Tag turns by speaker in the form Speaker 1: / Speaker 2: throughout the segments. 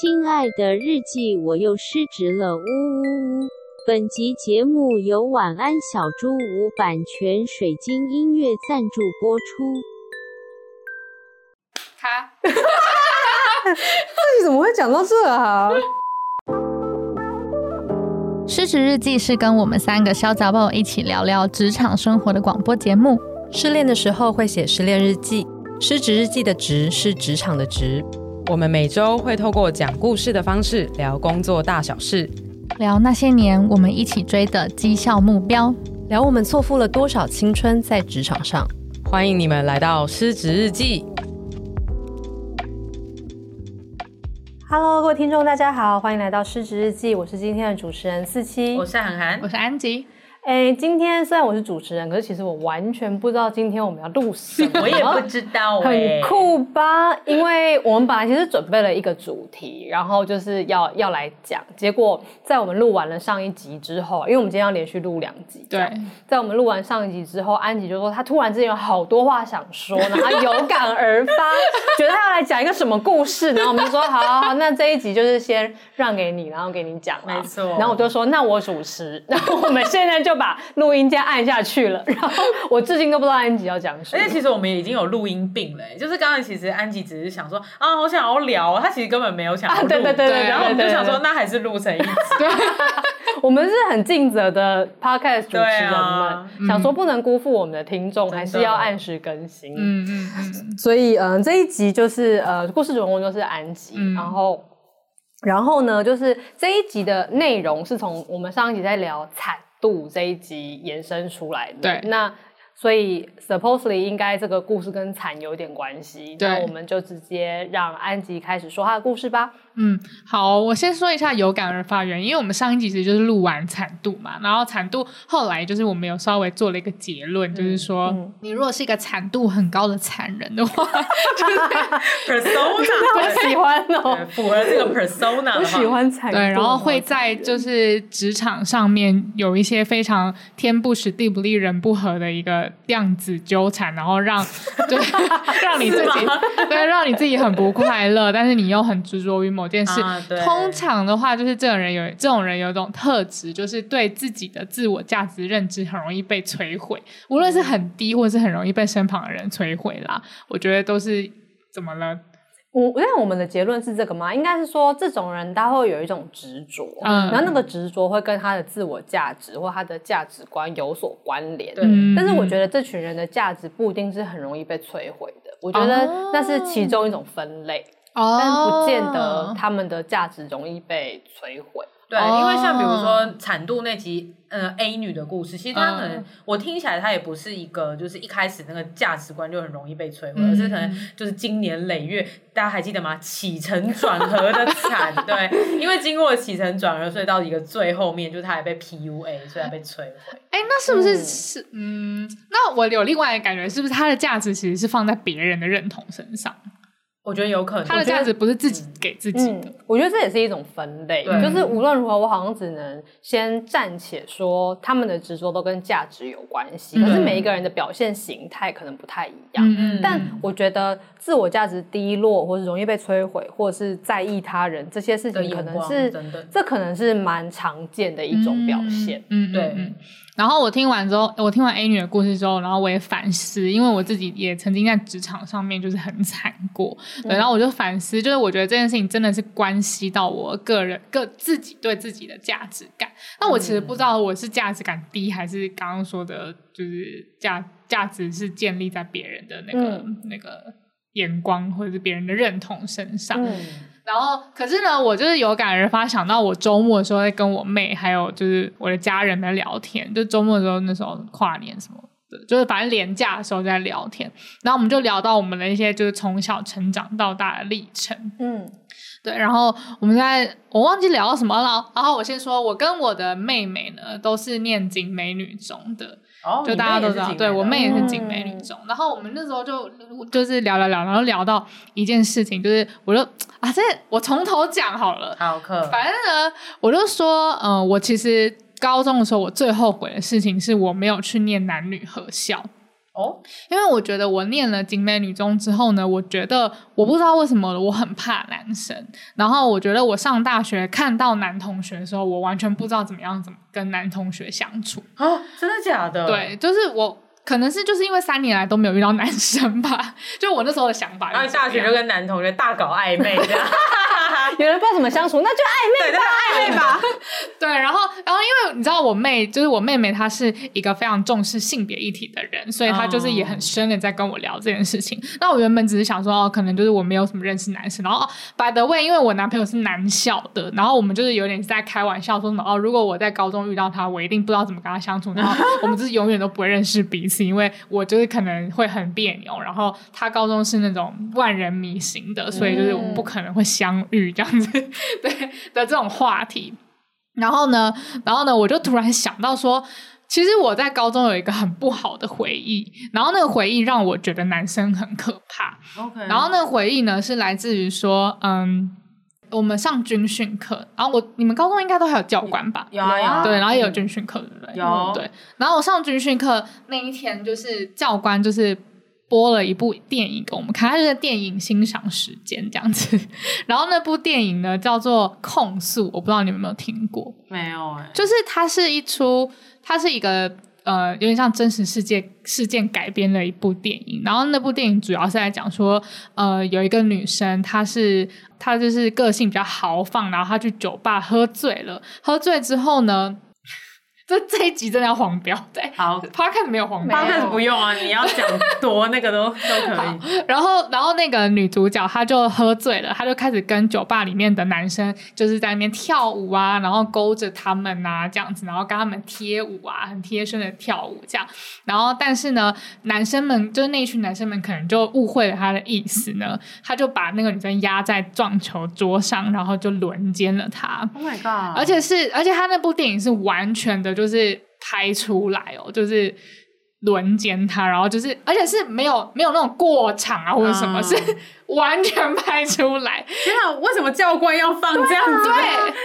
Speaker 1: 亲爱的日记，我又失职了，呜呜呜！本集节目由晚安小猪屋版权水晶音乐赞助播出。
Speaker 2: 哈，
Speaker 3: 自己怎么会讲到这啊？
Speaker 4: 失职日记是跟我们三个小杂宝一起聊聊职场生活的广播节目。
Speaker 3: 失恋的时候会写失恋日记，失职日记的职是职场的职。
Speaker 5: 我们每周会透过讲故事的方式聊工作大小事，
Speaker 4: 聊那些年我们一起追的绩效目标，
Speaker 3: 聊我们错付了多少青春在职场上。
Speaker 5: 欢迎你们来到失职日记。
Speaker 3: Hello，各位听众，大家好，欢迎来到失职日记。我是今天的主持人四七，
Speaker 2: 我是涵涵，
Speaker 4: 我是安吉。
Speaker 3: 哎，今天虽然我是主持人，可是其实我完全不知道今天我们要录什么。
Speaker 2: 我也不知道，
Speaker 3: 很酷吧？因为我们本来其实准备了一个主题，然后就是要要来讲。结果在我们录完了上一集之后，因为我们今天要连续录两集，
Speaker 4: 对，
Speaker 3: 在我们录完上一集之后，安吉就说他突然之间有好多话想说，然后他有感而发，觉得他要来讲一个什么故事，然后我们就说好，好，好，那这一集就是先让给你，然后给你讲，
Speaker 2: 没错。
Speaker 3: 然后我就说那我主持，然后我们现在就。就把录音键按下去了，然后我至今都不知道安吉要讲什么。
Speaker 2: 而且其实我们已经有录音病了，就是刚才其实安吉只是想说啊，好想要聊，他其实根本没有想要录。
Speaker 3: 对对对对。
Speaker 2: 然后我们就想说，那还是录成一集。
Speaker 3: 我们是很尽责的 podcast 主持人们，想说不能辜负我们的听众，还是要按时更新。嗯嗯嗯。所以嗯，这一集就是呃，故事主人公就是安吉，然后。然后呢，就是这一集的内容是从我们上一集在聊惨度这一集延伸出来的。
Speaker 4: 对，
Speaker 3: 那。所以，supposedly 应该这个故事跟惨有点关系。
Speaker 4: 对，
Speaker 3: 那我们就直接让安吉开始说他的故事吧。
Speaker 4: 嗯，好，我先说一下有感而发原因，因为我们上一集其实就是录完惨度嘛，然后惨度后来就是我们有稍微做了一个结论，嗯、就是说、嗯、你如果是一个惨度很高的惨人的话，就是
Speaker 2: persona，
Speaker 3: 我喜欢哦，
Speaker 2: 符合这个 persona，
Speaker 3: 我喜欢惨。
Speaker 4: 对，然后会在就是职场上面有一些非常天不时地不利人不和的一个。量子纠缠，然后让对 让你自己对让你自己很不快乐，但是你又很执着于某件事。啊、通常的话，就是这种人有这种人有一种特质，就是对自己的自我价值认知很容易被摧毁，无论是很低，或是很容易被身旁的人摧毁啦。我觉得都是怎么了？
Speaker 3: 我因为我们的结论是这个吗？应该是说，这种人他会有一种执着，嗯，然后那个执着会跟他的自我价值或他的价值观有所关联。对，但是我觉得这群人的价值不一定是很容易被摧毁的。我觉得那是其中一种分类，哦，但不见得他们的价值容易被摧毁。
Speaker 2: 对，因为像比如说惨度那集，呃，A 女的故事，其实她可能、嗯、我听起来她也不是一个，就是一开始那个价值观就很容易被摧毁，嗯、而是可能就是经年累月，大家还记得吗？起承转合的惨，对，因为经过起承转合，所以到一个最后面，就是她还被 PUA，所以还被摧毁。
Speaker 4: 哎，那是不是是嗯？那我有另外一个感觉，是不是她的价值其实是放在别人的认同身上？
Speaker 2: 我觉得有可能，
Speaker 4: 他的价值不是自己给自己的。
Speaker 3: 我觉得这也是一种分类，就是无论如何，我好像只能先暂且说他们的执着都跟价值有关系。嗯、可是每一个人的表现形态可能不太一样。嗯、但我觉得自我价值低落，或是容易被摧毁，或者是在意他人这些事情，可能是这可能是蛮常见的一种表现。
Speaker 4: 嗯，对。嗯然后我听完之后，我听完 A 女的故事之后，然后我也反思，因为我自己也曾经在职场上面就是很惨过，对，然后我就反思，就是我觉得这件事情真的是关系到我个人、个自己对自己的价值感。那我其实不知道我是价值感低，还是刚刚说的，就是价价值是建立在别人的那个、嗯、那个眼光或者是别人的认同身上。嗯然后，可是呢，我就是有感而发，想到我周末的时候在跟我妹，还有就是我的家人在聊天。就周末的时候，那时候跨年什么的，就是反正年假的时候在聊天。然后我们就聊到我们的一些就是从小成长到大的历程。嗯，对。然后我们在我忘记聊到什么了。然后我先说，我跟我的妹妹呢都是念景美女中的。Oh, 就大家都知道，对，我妹也是景美女中，嗯、然后我们那时候就就是聊聊聊，然后聊到一件事情，就是我就啊，这我从头讲好了，
Speaker 2: 好课。
Speaker 4: 反正呢，我就说，嗯、呃，我其实高中的时候，我最后悔的事情是我没有去念男女合校。
Speaker 2: 哦，
Speaker 4: 因为我觉得我念了景美女中之后呢，我觉得我不知道为什么我很怕男生，然后我觉得我上大学看到男同学的时候，我完全不知道怎么样怎么跟男同学相处
Speaker 2: 啊，真的假的？
Speaker 4: 对，就是我。可能是就是因为三年来都没有遇到男生吧，就我那时候的想法。
Speaker 2: 然后大学就跟男同学大搞暧昧这样，
Speaker 3: 有人不知道怎么相处，那就暧昧吧，暧昧吧。
Speaker 4: 对，然后然后因为你知道我妹，就是我妹妹，她是一个非常重视性别议题的人，所以她就是也很深的在跟我聊这件事情。那、oh. 我原本只是想说，哦，可能就是我没有什么认识男生。然后、哦、by the way，因为我男朋友是男校的，然后我们就是有点在开玩笑说什么哦，如果我在高中遇到他，我一定不知道怎么跟他相处，然后我们就是永远都不会认识彼此。是因为我就是可能会很别扭，然后他高中是那种万人迷型的，所以就是我们不可能会相遇这样子，对的这种话题。然后呢，然后呢，我就突然想到说，其实我在高中有一个很不好的回忆，然后那个回忆让我觉得男生很可怕。
Speaker 2: OK，
Speaker 4: 然后那个回忆呢是来自于说，嗯。我们上军训课，然后我你们高中应该都还有教官吧？
Speaker 2: 有啊有啊，
Speaker 4: 对，然后也有军训课，对不对？
Speaker 2: 有
Speaker 4: 对。然后我上军训课那一天，就是教官就是播了一部电影给我们看，他就是电影欣赏时间这样子。然后那部电影呢叫做《控诉》，我不知道你们有没有听过？
Speaker 2: 没有哎、欸。
Speaker 4: 就是它是一出，它是一个。呃，有点像真实世界事件改编的一部电影，然后那部电影主要是在讲说，呃，有一个女生，她是她就是个性比较豪放，然后她去酒吧喝醉了，喝醉之后呢。这这一集真的要黄标，对，
Speaker 2: 好
Speaker 4: ，Podcast 没有黄标
Speaker 2: ，Podcast 不用啊，你要讲多那个都都可以。
Speaker 4: 然后，然后那个女主角她就喝醉了，她就开始跟酒吧里面的男生就是在那边跳舞啊，然后勾着他们啊这样子，然后跟他们贴舞啊，很贴身的跳舞这样。然后，但是呢，男生们就是那一群男生们可能就误会了她的意思呢，他就把那个女生压在撞球桌上，然后就轮奸了她。
Speaker 2: Oh my god！
Speaker 4: 而且是，而且他那部电影是完全的就。就是拍出来哦，就是轮奸他，然后就是，而且是没有没有那种过场啊或者什么，嗯、是。完全拍出来！
Speaker 2: 天啊，为什么教官要放这样子？
Speaker 4: 对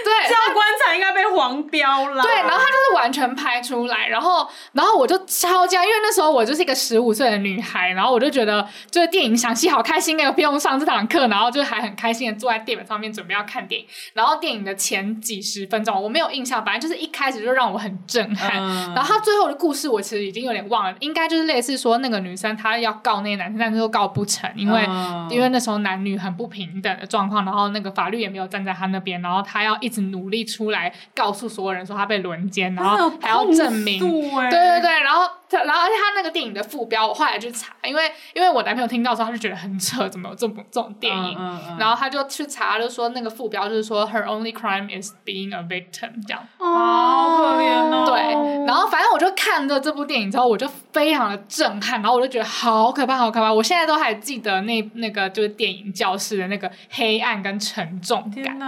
Speaker 4: 对，
Speaker 2: 教官才应该被黄标了。
Speaker 4: 对，然后他就是完全拍出来，然后然后我就超惊，因为那时候我就是一个十五岁的女孩，然后我就觉得就是电影赏析好开心，那个不用上这堂课，然后就还很开心的坐在电影上面准备要看电影。然后电影的前几十分钟我没有印象，反正就是一开始就让我很震撼。嗯、然后他最后的故事我其实已经有点忘了，应该就是类似说那个女生她要告那个男生，但是又告不成，因为、嗯、因为那。那时候男女很不平等的状况，然后那个法律也没有站在他那边，然后他要一直努力出来告诉所有人说他被轮奸，然后还要证明，对对对，然后。然后，而且他那个电影的副标，我后来去查，因为因为我男朋友听到之后，他就觉得很扯，怎么有这种这种电影？嗯嗯嗯、然后他就去查，就说那个副标就是说，Her only crime is being a victim，这样。
Speaker 2: 哦，好可怜哦。
Speaker 4: 对，然后反正我就看了这部电影之后，我就非常的震撼，然后我就觉得好可怕，好可怕。我现在都还记得那那个就是电影教室的那个黑暗跟沉重感。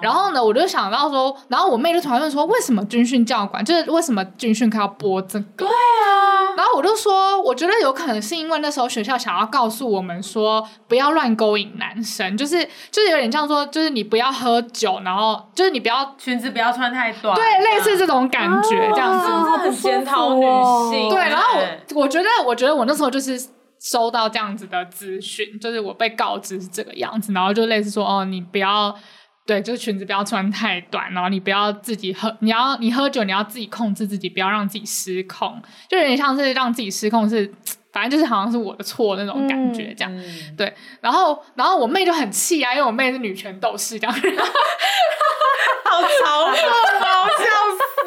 Speaker 4: 然后呢，我就想到说，然后我妹就突然问说，为什么军训教官就是为什么军训课要播这个？
Speaker 2: 对啊。
Speaker 4: 然后我就说，我觉得有可能是因为那时候学校想要告诉我们说，不要乱勾引男生，就是就是有点像说，就是你不要喝酒，然后就是你不要
Speaker 2: 裙子不要穿太短，
Speaker 4: 对，类似这种感觉，这样子，
Speaker 2: 哦、很检讨女性。
Speaker 4: 对，然后我我觉得，我觉得我那时候就是收到这样子的资讯，就是我被告知是这个样子，然后就类似说，哦，你不要。对，就是裙子不要穿太短，然后你不要自己喝，你要你喝酒，你要自己控制自己，不要让自己失控，就有点像是让自己失控是，反正就是好像是我的错那种感觉，这样。嗯、对，然后然后我妹就很气啊，因为我妹是女权斗士，这样。
Speaker 2: 好嘲讽好，笑！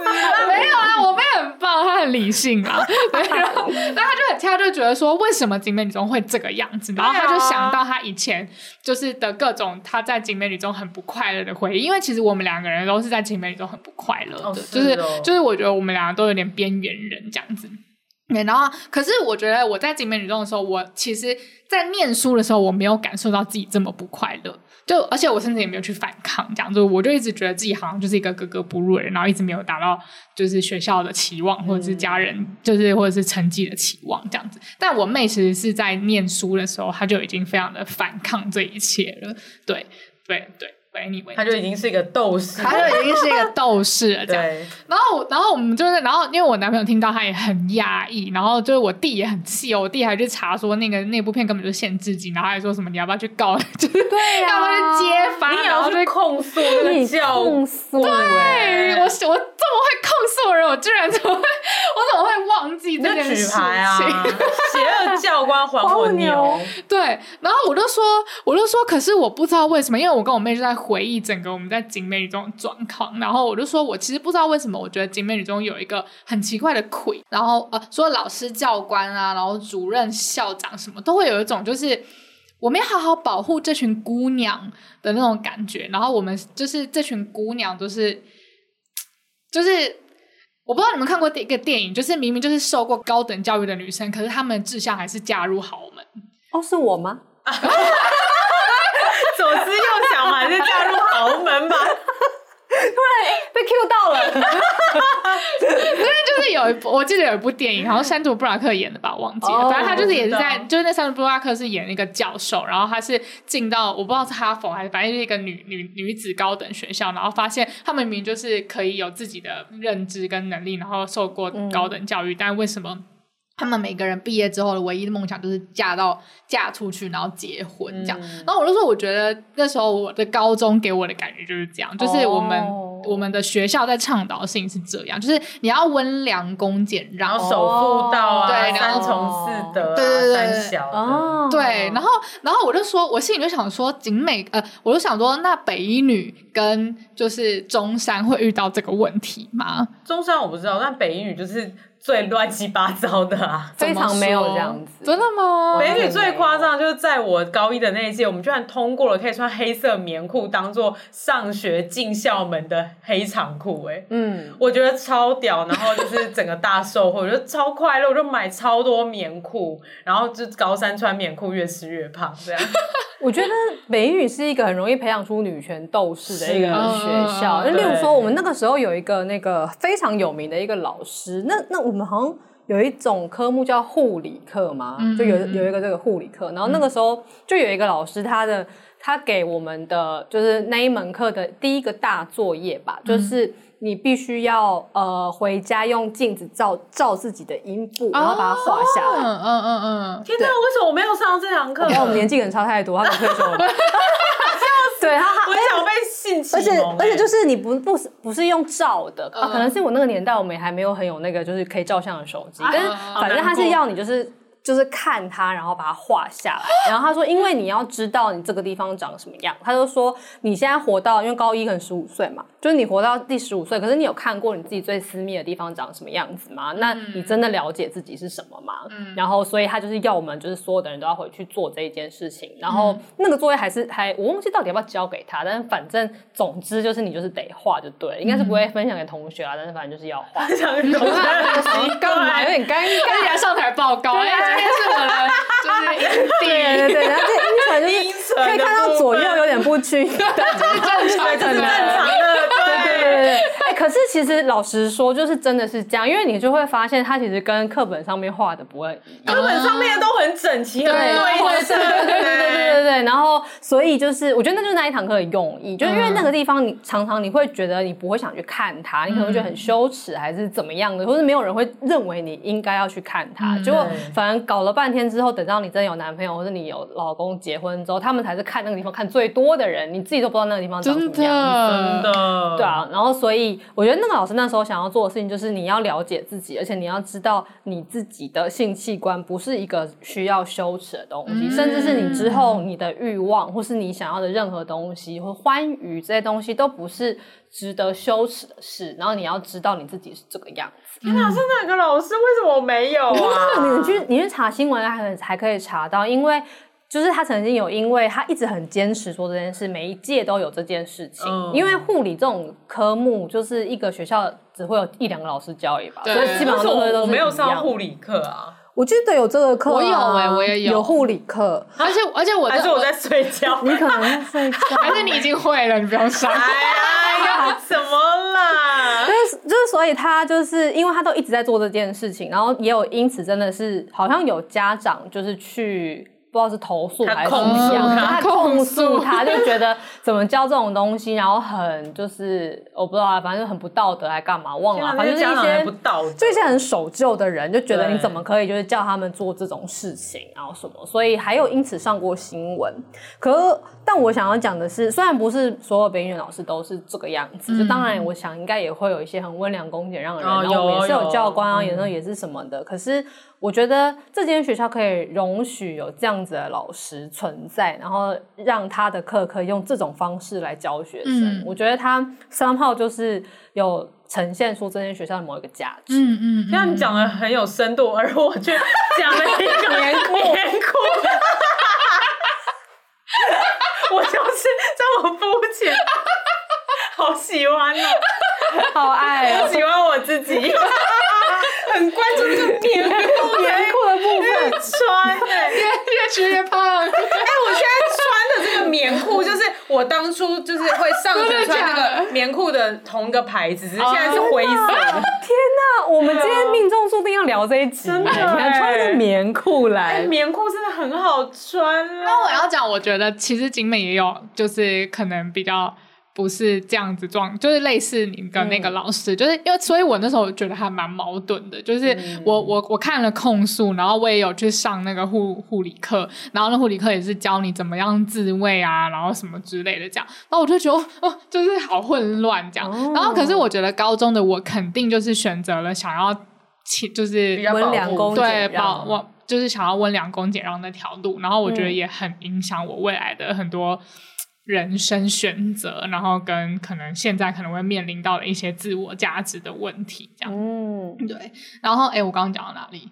Speaker 4: 没有啊，我妹很棒，她很理性啊。对，然后但她就很，她就觉得说，为什么景美女中会这个样子？然后她就想到她以前就是的各种她在景美女中很不快乐的回忆，因为其实我们两个人都是在景美女中很不快乐的，哦是哦、就是就是我觉得我们两个都有点边缘人这样子。对，然后可是我觉得我在景美女中的时候，我其实，在念书的时候，我没有感受到自己这么不快乐。就而且我甚至也没有去反抗，这样就我就一直觉得自己好像就是一个格格不入的人，然后一直没有达到就是学校的期望，或者是家人就是或者是成绩的期望这样子。但我妹其实是在念书的时候，她就已经非常的反抗这一切了。对对对，Anyway，
Speaker 2: 他就已经是一个斗士，
Speaker 4: 他就已经是一个斗士了。这样，
Speaker 2: 对
Speaker 4: 然后，然后我们就是，然后因为我男朋友听到他也很压抑，然后就是我弟也很气哦，我弟还去查说那个那部片根本就是限制级，然后还说什么你要不要去告，就是
Speaker 3: 对
Speaker 4: 要不要去揭发，
Speaker 2: 你也要去控诉那个教，
Speaker 3: 控诉、
Speaker 4: 对，
Speaker 3: 欸，
Speaker 4: 我我这么会控诉的人，我居然怎么会，我怎么会忘记这件事情？
Speaker 2: 啊、邪恶教官还我牛，
Speaker 4: 对，然后我就说，我就说，可是我不知道为什么，因为我跟我妹就在。回忆整个我们在景美女中的状况，然后我就说，我其实不知道为什么，我觉得景美女中有一个很奇怪的鬼，然后呃，说老师、教官啊，然后主任、校长什么都会有一种就是我们要好好保护这群姑娘的那种感觉，然后我们就是这群姑娘都是，就是我不知道你们看过一个电影，就是明明就是受过高等教育的女生，可是她们的志向还是嫁入豪门。
Speaker 3: 哦，是我吗？
Speaker 2: 左思右想嘛，还是嫁入豪门吧？
Speaker 3: 突然被 Q 到了，
Speaker 4: 因为就是有一部，我记得有一部电影，好像山竹布拉克演的吧，我忘记了。反正他就是也是在，就是那山竹布拉克是演那个教授，然后他是进到我不知道是哈佛还是反正是一个女女女子高等学校，然后发现他们明明就是可以有自己的认知跟能力，然后受过高等教育，嗯、但为什么？他们每个人毕业之后的唯一的梦想就是嫁到嫁出去，然后结婚这样。嗯、然后我就说，我觉得那时候我的高中给我的感觉就是这样，就是我们、哦、我们的学校在倡导的事情是这样，就是你要温良恭俭让，
Speaker 2: 然后守妇道啊，
Speaker 4: 对，
Speaker 2: 三从四德、啊，
Speaker 4: 对对对，
Speaker 2: 三小的，
Speaker 3: 哦、
Speaker 4: 对。然后然后我就说，我心里就想说，景美呃，我就想说，那北一女跟就是中山会遇到这个问题吗？
Speaker 2: 中山我不知道，但北一女就是。最乱七八糟的啊，
Speaker 3: 非常没有。这样子，
Speaker 4: 真的吗？
Speaker 2: 美女最夸张就是在我高一的那一届，我们居然通过了可以穿黑色棉裤当做上学进校门的黑长裤，哎，嗯，我觉得超屌，然后就是整个大售后，我觉得超快乐，我就买超多棉裤，然后就高三穿棉裤越吃越胖，这样。
Speaker 3: 我觉得美女是一个很容易培养出女权斗士的一个学校，就例如说我们那个时候有一个那个非常有名的一个老师，那那我们好像有一种科目叫护理课嘛，就有有一个这个护理课，然后那个时候就有一个老师，他的他给我们的就是那一门课的第一个大作业吧，就是。你必须要呃回家用镜子照照自己的阴部，然后把它画下来。
Speaker 4: 嗯嗯嗯嗯。
Speaker 2: 天哪，为什么我没有上这堂课？
Speaker 3: 因为我们年纪可能差太多，他可以说我们。对，他
Speaker 2: 我想被性启蒙。而且
Speaker 3: 而且就是你不不是不是用照的啊，可能是我那个年代我们还没有很有那个就是可以照相的手机，但是反正他是要你就是。就是看他，然后把它画下来。然后他说，因为你要知道你这个地方长什么样。他就说，你现在活到，因为高一可能十五岁嘛，就是你活到第十五岁，可是你有看过你自己最私密的地方长什么样子吗？那你真的了解自己是什么吗？嗯。然后，所以他就是要我们，就是所有的人都要回去做这一件事情。然后那个作业还是还我忘记到底要不要交给他，但是反正总之就是你就是得画就对了，应该是不会分享给同学啊，但是反正就是要画。分享给同学
Speaker 4: 干嘛？有点尴尬，上台报告。是我的，就是阴
Speaker 3: 对对对，然后这阴唇就是可以看到左右有点不均，对，
Speaker 2: 就是正常的，对对对对。
Speaker 3: 哎，可是其实老实说，就是真的是这样，因为你就会发现，它其实跟课本上面画的不会一样，
Speaker 2: 课本上面都很整齐，对对对
Speaker 3: 对对对对对。然后，所以就是我觉得那就是那一堂课的用意，就是因为那个地方你常常你会觉得你不会想去看它，你可能会觉得很羞耻，还是怎么样的，或是没有人会认为你应该要去看它，结果反正搞了半。天之后，等到你真的有男朋友或者你有老公结婚之后，他们才是看那个地方看最多的人，你自己都不知道那个地方长什么样真
Speaker 2: 的，
Speaker 3: 对啊。然后，所以我觉得那个老师那时候想要做的事情，就是你要了解自己，而且你要知道你自己的性器官不是一个需要羞耻的东西，嗯、甚至是你之后你的欲望或是你想要的任何东西或欢愉这些东西都不是值得羞耻的事。然后你要知道你自己是这个样子。
Speaker 2: 天哪，是哪个老师？为什么我没有啊？
Speaker 3: 你去，你去查新闻还还可以查到，因为就是他曾经有，因为他一直很坚持说这件事，每一届都有这件事情。嗯、因为护理这种科目，就是一个学校只会有一两个老师教而已吧，
Speaker 2: 对
Speaker 3: 所以基本上都是
Speaker 2: 我没有上护理课啊。
Speaker 3: 我记得有这个课、啊，
Speaker 4: 我有哎、欸，我也有
Speaker 3: 有护理课，
Speaker 4: 而且而且我
Speaker 2: 还是我在睡觉，
Speaker 3: 你可能在睡觉，
Speaker 4: 还是你已经会了，你不用上。哎
Speaker 2: 呀，怎么啦？
Speaker 3: 就是就是，所以他就是因为他都一直在做这件事情，然后也有因此真的是好像有家长就是去不知道是投诉还是
Speaker 2: 控诉
Speaker 3: 他。控诉他，就觉得怎么教这种东西，然后很就是我不知道啊，反正很不道德，还干嘛忘了，反正就是一些
Speaker 2: 不道德，
Speaker 3: 就一些很守旧的人就觉得你怎么可以就是叫他们做这种事情，然后什么，所以还有因此上过新闻。可是，但我想要讲的是，虽然不是所有北一女老师都是这个样子，就当然我想应该也会有一些很温良恭俭让的人，然后我们也是有教官啊，有时候也是什么的，可是。我觉得这间学校可以容许有这样子的老师存在，然后让他的课可以用这种方式来教学生。嗯、我觉得他三号就是有呈现出这间学校的某一个价值。
Speaker 4: 嗯嗯，
Speaker 2: 这样你讲的很有深度，而我却讲了一个 棉裤。我就是这么肤浅，好喜欢哦，
Speaker 3: 好爱哦，
Speaker 2: 喜欢我自己。很关注这个 棉裤，棉裤的部分穿，哎，
Speaker 4: 越越吃越胖。哎，
Speaker 2: 我现在棉裤，就是我当初就是会上学穿那个棉裤的同一个牌子，只是现在是灰色。
Speaker 3: 天哪，我们今天命中注定要聊这一集，真的，穿着棉裤来，
Speaker 2: 棉裤真的很好穿。
Speaker 4: 那我要讲，我觉得其实景美也有，就是可能比较。不是这样子状，就是类似你跟那个老师，嗯、就是因为，所以我那时候觉得还蛮矛盾的，就是我、嗯、我我看了控诉，然后我也有去上那个护护理课，然后那护理课也是教你怎么样自慰啊，然后什么之类的这样，然后我就觉得哦，就是好混乱这样，哦、然后可是我觉得高中的我肯定就是选择了想要，就是
Speaker 3: 温良恭俭
Speaker 4: 对，保我就是想要温良恭俭让那条路，然后我觉得也很影响我未来的很多。人生选择，然后跟可能现在可能会面临到的一些自我价值的问题，这样。嗯，对。然后，哎，我刚刚讲到哪里？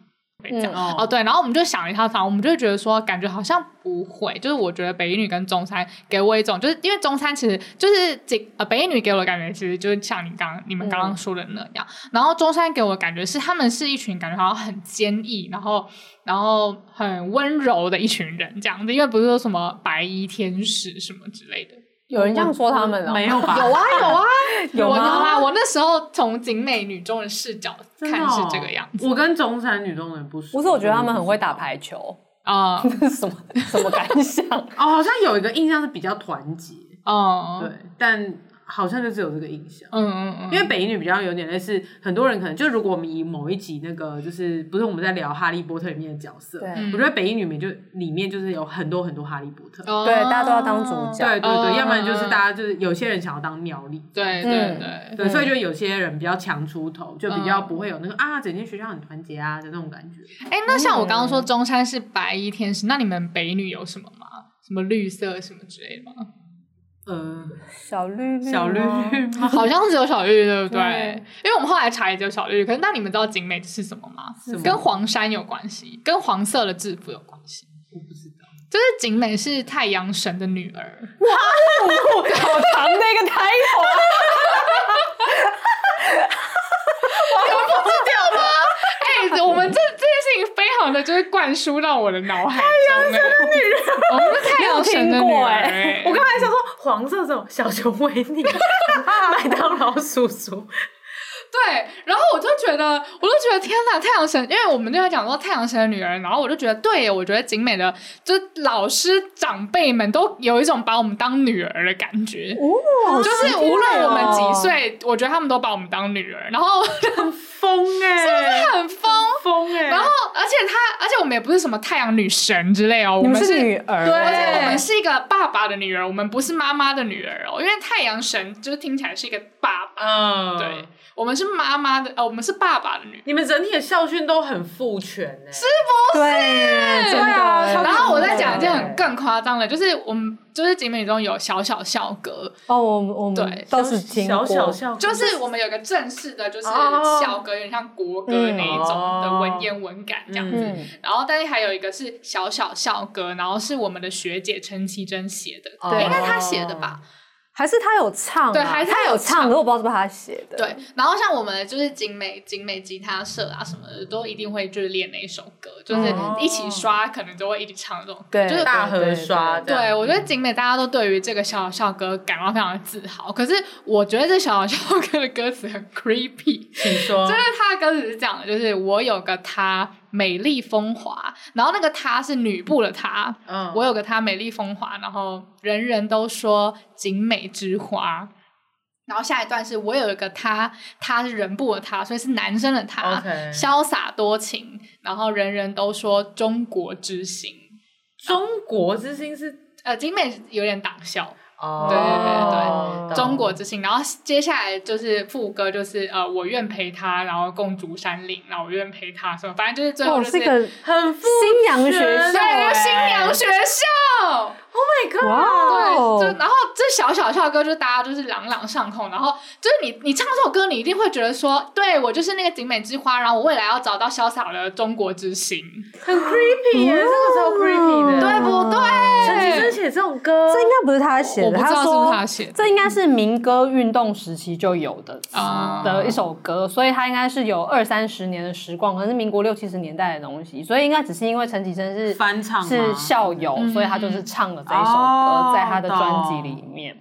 Speaker 4: 嗯、哦，对，然后我们就想了一套房，我们就会觉得说，感觉好像不会。就是我觉得北一女跟中山给我一种，就是因为中山其实就是这呃北一女给我的感觉，其实就是像你刚你们刚刚说的那样。嗯、然后中山给我的感觉是，他们是一群感觉好像很坚毅，然后然后很温柔的一群人这样子。因为不是说什么白衣天使什么之类的。
Speaker 3: 有人这样说他们了？
Speaker 2: 没有吧？
Speaker 3: 有啊有啊 有
Speaker 4: 啊！我那时候从景美女中的视角看是这个样子。
Speaker 2: 我跟中山女中人不熟。
Speaker 3: 不是，我觉得他们很会打排球啊。什么什么感想？哦，
Speaker 2: 好像有一个印象是比较团结。哦，对，但。好像就只有这个印象，嗯嗯嗯，因为北一女比较有点类似，很多人可能就如果我们以某一集那个就是不是我们在聊哈利波特里面的角色，对，我觉得北一女里面就里面就是有很多很多哈利波特，
Speaker 3: 对，大家都要当主角，
Speaker 2: 对对对，要不然就是大家就是有些人想要当妙丽，
Speaker 4: 对对对
Speaker 2: 对，所以就有些人比较强出头，就比较不会有那个啊，整间学校很团结啊的那种感觉。
Speaker 4: 哎，那像我刚刚说中山是白衣天使，那你们北女有什么吗？什么绿色什么之类的吗？
Speaker 3: 嗯，小绿绿，
Speaker 2: 小绿绿吗？
Speaker 4: 好像只有小绿绿，对不对？对，因为我们后来查也只有小绿绿。可是那你们知道景美是什么吗？是？跟黄山有关系，跟黄色的制服有关系。
Speaker 2: 我不知道，
Speaker 4: 就是景美是太阳神的女儿。
Speaker 3: 哇，好长的一个抬头。
Speaker 4: 我们这这情非常的就是灌输到我的脑海中。太阳神的女人，我们是太阳神的女人。哎，
Speaker 2: 我刚才想说黄色这种小熊维尼，麦当劳叔叔。
Speaker 4: 对，然后我就觉得，我就觉得天哪，太阳神，因为我们就在讲说太阳神的女儿，然后我就觉得，对，我觉得景美的，就老师长辈们都有一种把我们当女儿的感觉，哦，就是无论我们几岁，我觉得他们都把我们当女儿，然后
Speaker 2: 很疯哎，
Speaker 4: 是不是很疯。
Speaker 2: 疯哎？
Speaker 4: 然后而且他，而且我们也不是什么太阳女神之类哦，我们
Speaker 3: 是女儿，
Speaker 4: 对，而且我们是一个爸爸的女儿，我们不是妈妈的女儿哦，因为太阳神就是听起来是一个爸爸，嗯，对。我们是妈妈的，呃，我们是爸爸的女。
Speaker 2: 你们整体的校训都很父权呢，
Speaker 4: 是不是？
Speaker 3: 对，对啊。
Speaker 4: 然后我再讲一件很更夸张的，就是我们就是景美中有小小校歌
Speaker 3: 哦，我们我们对都是听过，
Speaker 2: 小小校歌，
Speaker 4: 就是我们有个正式的，就是校歌，有点像国歌那一种的文言文感这样子。然后，但是还有一个是小小校歌，然后是我们的学姐陈绮贞写的，对，应该她写的吧。
Speaker 3: 还是他有唱，啊，对，还是他有唱，可我不知道是不是他写的。
Speaker 4: 对，然后像我们就是景美景美吉他社啊什么的，都一定会就是练那一首歌，就是一起刷，可能就会一起唱这种歌，就是
Speaker 2: 大合刷。
Speaker 4: 对，我觉得景美大家都对于这个小小校歌感到非常的自豪。可是我觉得这小小校歌的歌词很 creepy，
Speaker 2: 请说，
Speaker 4: 就是他的歌词是这样的，就是我有个他。美丽风华，然后那个她是女部的她，
Speaker 2: 嗯，
Speaker 4: 我有个她美丽风华，然后人人都说景美之花。然后下一段是我有一个他，他是人部的他，所以是男生的他，Okay. 潇洒多情，然后人人都说中国之星，
Speaker 2: 中国之星是
Speaker 4: 呃，景美有点挡笑。
Speaker 2: 哦，
Speaker 4: 对对对对，中国之星。然后接下来就是副歌，就是呃，我愿陪他，然后共筑山林，然后我愿陪他，什么，反正就是最后就是
Speaker 3: 一个
Speaker 2: 很
Speaker 3: 新娘学校，
Speaker 4: 对，新娘学校。Oh my god！、Wow、对，就然后这小小校歌，就大家就是朗朗上口。然后就是你你唱这首歌，你一定会觉得说，对我就是那个景美之花，然后我未来要找到潇洒的中国之星，
Speaker 2: 很 creepy 耶，这个超 creepy 的，
Speaker 4: 对不对？
Speaker 2: 陈绮贞写这种歌，
Speaker 3: 这应该不是他写的，
Speaker 4: 我不知道是不是他写的，
Speaker 3: 这应该是民歌运动时期就有的啊的一首歌，所以他应该是有二三十年的时光，可能是民国六七十年代的东西，所以应该只是因为陈绮贞是
Speaker 2: 翻唱，
Speaker 3: 是校友，所以他就是唱了。这一首歌在他的专辑里面，
Speaker 4: 哦、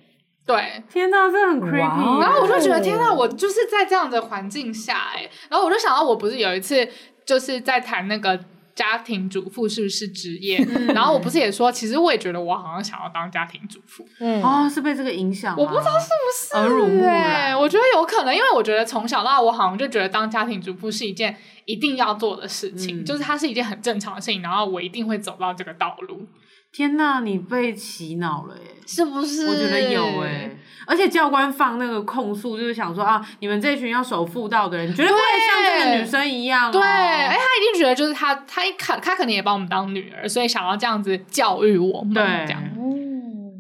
Speaker 4: 对，
Speaker 2: 天哪，这很 creepy。Wow,
Speaker 4: 然后我就觉得，天哪，我就是在这样的环境下，哎，然后我就想到，我不是有一次就是在谈那个家庭主妇是不是职业，嗯、然后我不是也说，其实我也觉得我好像想要当家庭主妇，
Speaker 2: 嗯，哦，是被这个影响，
Speaker 4: 我不知道是不是耳濡目染，我觉得有可能，因为我觉得从小到大，我好像就觉得当家庭主妇是一件一定要做的事情，嗯、就是它是一件很正常的事情，然后我一定会走到这个道路。
Speaker 2: 天呐，你被洗脑了耶！
Speaker 4: 是不是？
Speaker 2: 我觉得有诶，而且教官放那个控诉，就是想说啊，你们这群要守妇道的人，绝对不会像这个女生一样喔。
Speaker 4: 对，哎，他一定觉得就是他，他一看，他可能也把我们当女儿，所以想要这样子教育我们。
Speaker 2: 对，
Speaker 4: 这样。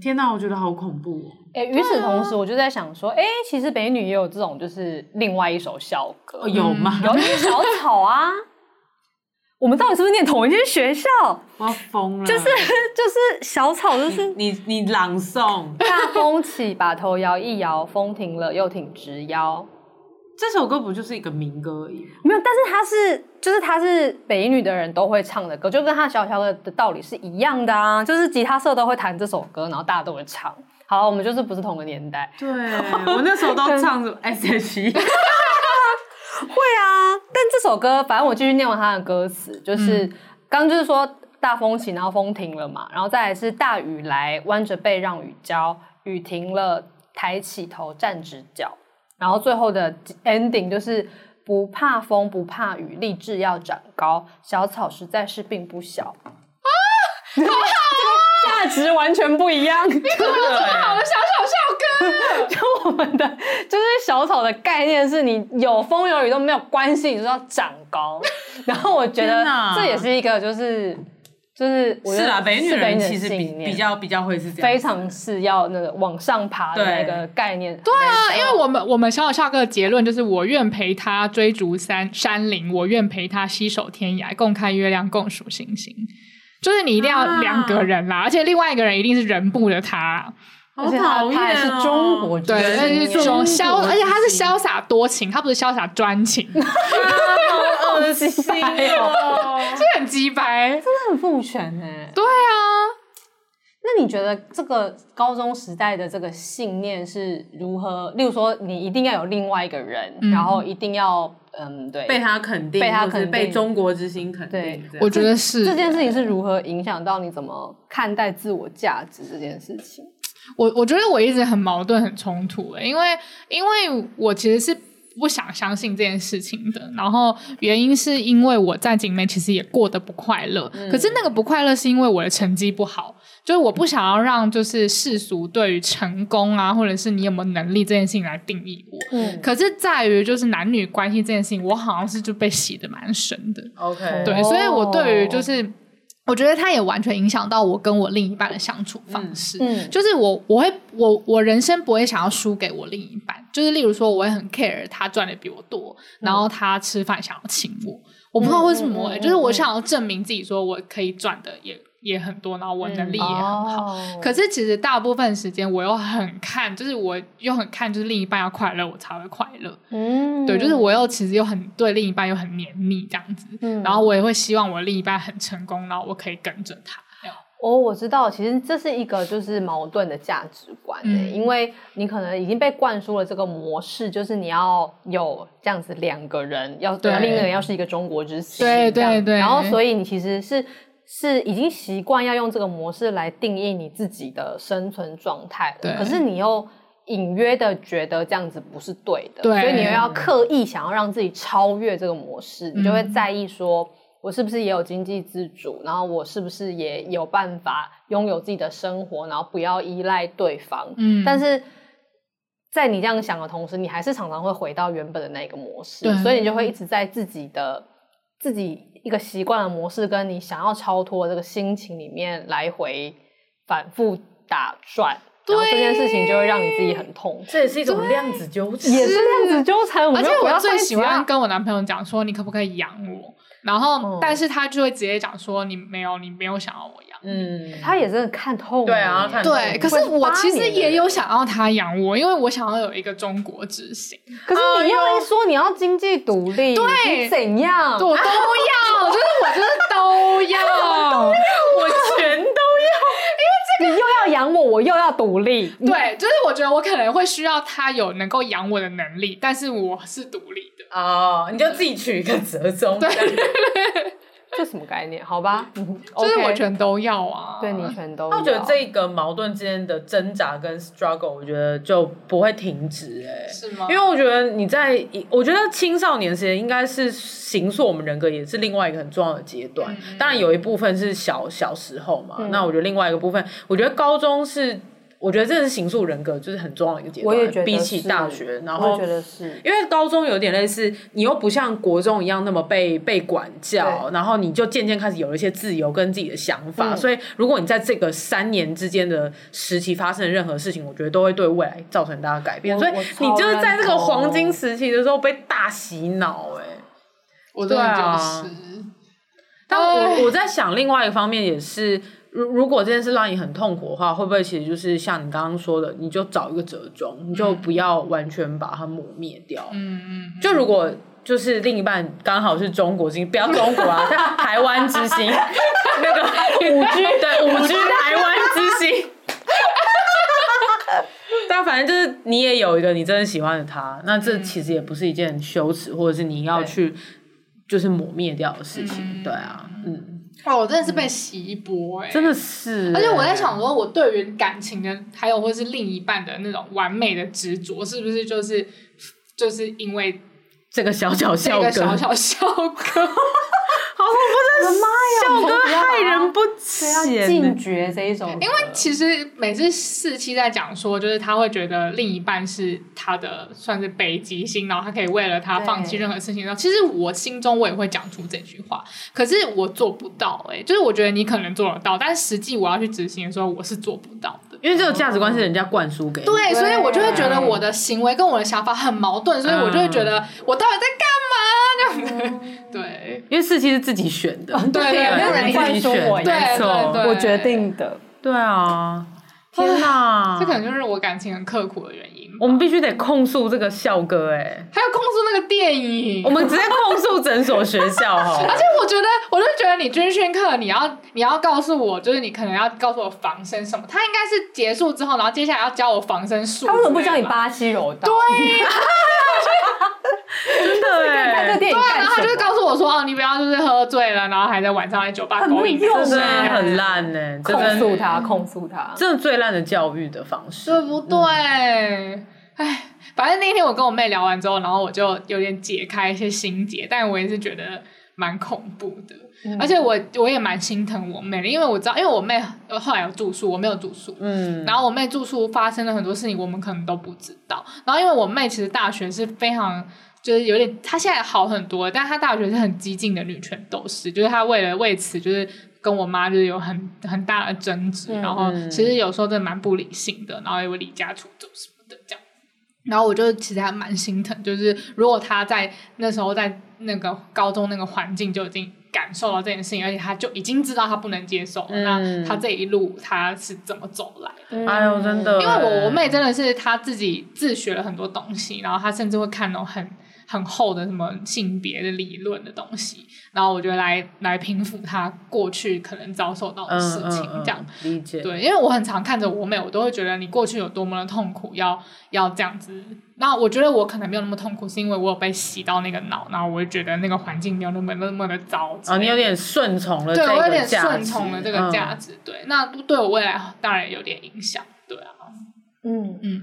Speaker 2: 天呐，我觉得好恐怖哦。
Speaker 3: 哎，与此同时，我就在想说，哎，其实北女也有这种，就是另外一首校歌，
Speaker 2: 有吗？
Speaker 3: 有一些小草啊。我们到底是不是念同一间学校？
Speaker 2: 我要疯了！
Speaker 3: 就是 就是小草，就是
Speaker 2: 你你，你朗诵。
Speaker 3: 大风起，把头摇一摇，风停了又挺直腰。
Speaker 2: 这首歌不就是一个民歌而已？
Speaker 3: 没有，但是它是就是它是北一女的人都会唱的歌，就跟他小小的的道理是一样的啊。就是吉他社都会弹这首歌，然后大家都会唱。好，我们就是不是同个年代。
Speaker 2: 对，我那时候都唱着 S.H.E。
Speaker 3: 会啊，但这首歌，反正我继续念完它的歌词，就是刚、嗯、就是说大风起，然后风停了嘛，然后再来是大雨来，弯着背让雨浇，雨停了，抬起头站直脚，然后最后的 ending 就是不怕风不怕雨，立志要长高，小草实在是并不小。啊，好好价、哦、值完全不一样，你
Speaker 4: 怎么有这么好的小小校歌？
Speaker 3: 就我们的就是小草的概念是你有风有雨都没有关系，你就是要长高。然后我觉得这也是一个就是就是
Speaker 2: 是啊，北女人其实比比较比较会是这样，
Speaker 3: 非常是要那个往上爬的那个概念。
Speaker 4: 对啊，因为我们我们小小校歌的结论就是我愿陪他追逐山山林，我愿陪他携手天涯，共看月亮，共数星星。就是你一定要两个人啦，啊、而且另外一个人一定是人部的他，
Speaker 2: 好讨厌哦。
Speaker 3: 他是中国
Speaker 4: 对，他是中潇，而且他是潇洒多情，他不是潇洒专情。
Speaker 2: 好恶心哦，
Speaker 4: 这很鸡掰，
Speaker 3: 真的很父权哎。
Speaker 4: 对啊。
Speaker 3: 那你觉得这个高中时代的这个信念是如何？例如说，你一定要有另外一个人，嗯、然后一定要嗯，对，
Speaker 2: 被他肯定，
Speaker 3: 被他肯定，
Speaker 2: 被中国之星肯定。
Speaker 3: 对，
Speaker 4: 我觉得是
Speaker 3: 这件事情是如何影响到你怎么看待自我价值这件事情？
Speaker 4: 我我觉得我一直很矛盾、很冲突，因为因为我其实是。不想相信这件事情的，然后原因是因为我在景美其实也过得不快乐，嗯、可是那个不快乐是因为我的成绩不好，就是我不想要让就是世俗对于成功啊，或者是你有没有能力这件事情来定义我。嗯，可是在于就是男女关系这件事情，我好像是就被洗的蛮深的。
Speaker 2: OK，
Speaker 4: 对，所以我对于就是。我觉得他也完全影响到我跟我另一半的相处方式。嗯，嗯，就是我我会我我人生不会想要输给我另一半。就是例如说，我会很 care 他赚的比我多，然后他吃饭想要请我，嗯、我不知道为什么、欸，哎、嗯，就是我想要证明自己，说我可以赚的也。也很多，然后我能力也很好，嗯哦、可是其实大部分时间我又很看，就是我又很看，就是另一半要快乐，我才会快乐。嗯，对，就是我又其实又很对另一半又很黏腻这样子，嗯、然后我也会希望我另一半很成功，然后我可以跟着他。
Speaker 3: 哦，我知道，其实这是一个就是矛盾的价值观，嗯，因为你可能已经被灌输了这个模式，就是你要有这样子两个人，要对。另一个人要是一个中国之星，
Speaker 4: 对对对，
Speaker 3: 然后所以你其实是是已经习惯要用这个模式来定义你自己的生存状态，了，可是你又隐约的觉得这样子不是对的，对，所以你又要刻意想要让自己超越这个模式，嗯，你就会在意说。我是不是也有经济自主？然后我是不是也有办法拥有自己的生活？然后不要依赖对方。嗯，但是在你这样想的同时，你还是常常会回到原本的那个模式。所以你就会一直在自己的自己一个习惯的模式，跟你想要超脱这个心情里面来回反复打转。对，然后这件事情就会让你自己很痛。
Speaker 2: 这也是一种量子纠缠，
Speaker 3: 也是量子纠缠。
Speaker 4: 而且我最喜欢跟我男朋友讲说：“你可不可以养我？”然后，但是他就会直接讲说：“你没有，你没有想要我养。”嗯，
Speaker 3: 他也真的看透了。
Speaker 2: 对啊，看透。
Speaker 4: 对，可是我其实也有想要他养我，因为我想要有一个中国之行。
Speaker 3: 可是你要一说你要经济独立，对，怎样？
Speaker 4: 我都要，就是我就是都要
Speaker 2: 我全都要，
Speaker 3: 因为这个你又要养我，我又要独立。
Speaker 4: 对，就是我觉得我可能会需要他有能够养我的能力，但是我是独立的。
Speaker 2: 哦，你就自己取一个折中。
Speaker 4: 对。
Speaker 3: 这什么概念？好吧，
Speaker 4: 就是我全都要啊，
Speaker 3: 对你全都要。
Speaker 2: 那我觉得这个矛盾之间的挣扎跟 struggle，我觉得就不会停止哎、欸，
Speaker 4: 是吗？
Speaker 2: 因为我觉得你在，我觉得青少年时间应该是形塑我们人格，也是另外一个很重要的阶段。嗯、当然有一部分是小小时候嘛，嗯、那我觉得另外一个部分，我觉得高中是。我觉得这是形塑人格，就是很重要的一个阶段。
Speaker 3: 我也觉得
Speaker 2: 比起大学，然后
Speaker 3: 我觉得是，
Speaker 2: 因为高中有点类似，你又不像国中一样那么被被管教，然后你就渐渐开始有了一些自由跟自己的想法。嗯、所以，如果你在这个三年之间的时期发生的任何事情，我觉得都会对未来造成很大的改变。所以，你就是在这个黄金时期的时候被大洗脑、欸，哎，
Speaker 4: 我真的就是。
Speaker 2: 但我我在想，另外一个方面也是。如如果这件事让你很痛苦的话，会不会其实就是像你刚刚说的，你就找一个折中，你就不要完全把它抹灭掉。嗯嗯。就如果就是另一半刚好是中国星，不要中国啊，像台湾之星，那个五 G 对五 G 台湾之星。但反正就是你也有一个你真的喜欢的他，那这其实也不是一件羞耻，或者是你要去就是抹灭掉的事情。对啊，嗯。
Speaker 4: 哦，我真的是被洗一波哎、欸，
Speaker 2: 真的是。
Speaker 4: 而且我在想说，我对于感情的，还有或是另一半的那种完美的执着，是不是就是就是因为
Speaker 2: 这个小小笑哥，
Speaker 4: 小小笑哥。
Speaker 3: 我的妈呀！
Speaker 2: 笑哥害人不浅，
Speaker 3: 禁绝这一种。
Speaker 4: 因为其实每次四期在讲说，就是他会觉得另一半是他的算是北极星，然后他可以为了他放弃任何事情。然后其实我心中我也会讲出这句话，可是我做不到哎、欸。就是我觉得你可能做得到，但实际我要去执行的时候，我是做不到的。
Speaker 2: 因为这个价值观是人家灌输给你。
Speaker 4: 对，所以我就会觉得我的行为跟我的想法很矛盾，所以我就会觉得我到底在干嘛？对，
Speaker 2: 因为四期是自己选的，
Speaker 3: 对，没有人灌输我，对对，我决定的。
Speaker 2: 对啊，天哪，
Speaker 4: 这可能就是我感情很刻苦的原因。
Speaker 2: 我们必须得控诉这个校哥，哎，
Speaker 4: 还有控诉那个电影，
Speaker 2: 我们直接控诉整所学校 哈。
Speaker 4: 而且我觉得，我就觉得你军训课，你要你要告诉我，就是你可能要告诉我防身什么。他应该是结束之后，然后接下来要教我防身术。
Speaker 3: 他为什么不教你巴西柔道？
Speaker 4: 对。
Speaker 2: 真的哎，
Speaker 4: 对，然后他就告诉我说：“哦，你不要就是喝醉了，然后还在晚上在酒吧勾引。”
Speaker 2: 真的很烂呢，
Speaker 3: 控诉他，控诉他，
Speaker 2: 这是最烂的教育的方式，
Speaker 4: 对不对？哎、嗯，反正那天我跟我妹聊完之后，然后我就有点解开一些心结，但我也是觉得蛮恐怖的，嗯、而且我我也蛮心疼我妹的，因为我知道，因为我妹后来有住宿，我没有住宿，嗯，然后我妹住宿发生了很多事情，我们可能都不知道。然后因为我妹其实大学是非常。就是有点，她现在好很多，但她大学是很激进的女权斗士，就是她为了为此，就是跟我妈就是有很很大的争执，嗯、然后其实有时候真的蛮不理性的，然后又离家出走什么的这样。然后我就其实还蛮心疼，就是如果她在那时候在那个高中那个环境就已经感受到这件事情，而且她就已经知道她不能接受，嗯、那她这一路她是怎么走来的？
Speaker 2: 哎呦，真的，
Speaker 4: 因为我我妹真的是她自己自学了很多东西，然后她甚至会看到很。很厚的什么性别的理论的东西，然后我觉得来来平复他过去可能遭受到的事情，
Speaker 2: 嗯嗯嗯、
Speaker 4: 这样
Speaker 2: 理解。
Speaker 4: 对，因为我很常看着我妹，我都会觉得你过去有多么的痛苦，要要这样子。那我觉得我可能没有那么痛苦，是因为我有被洗到那个脑，然后我就觉得那个环境没有那么那么的糟。
Speaker 2: 啊，你有点顺从了，
Speaker 4: 对，我有点顺从了这个价值。
Speaker 2: 嗯、
Speaker 4: 对，那对我未来当然有点影响。对啊，
Speaker 3: 嗯嗯。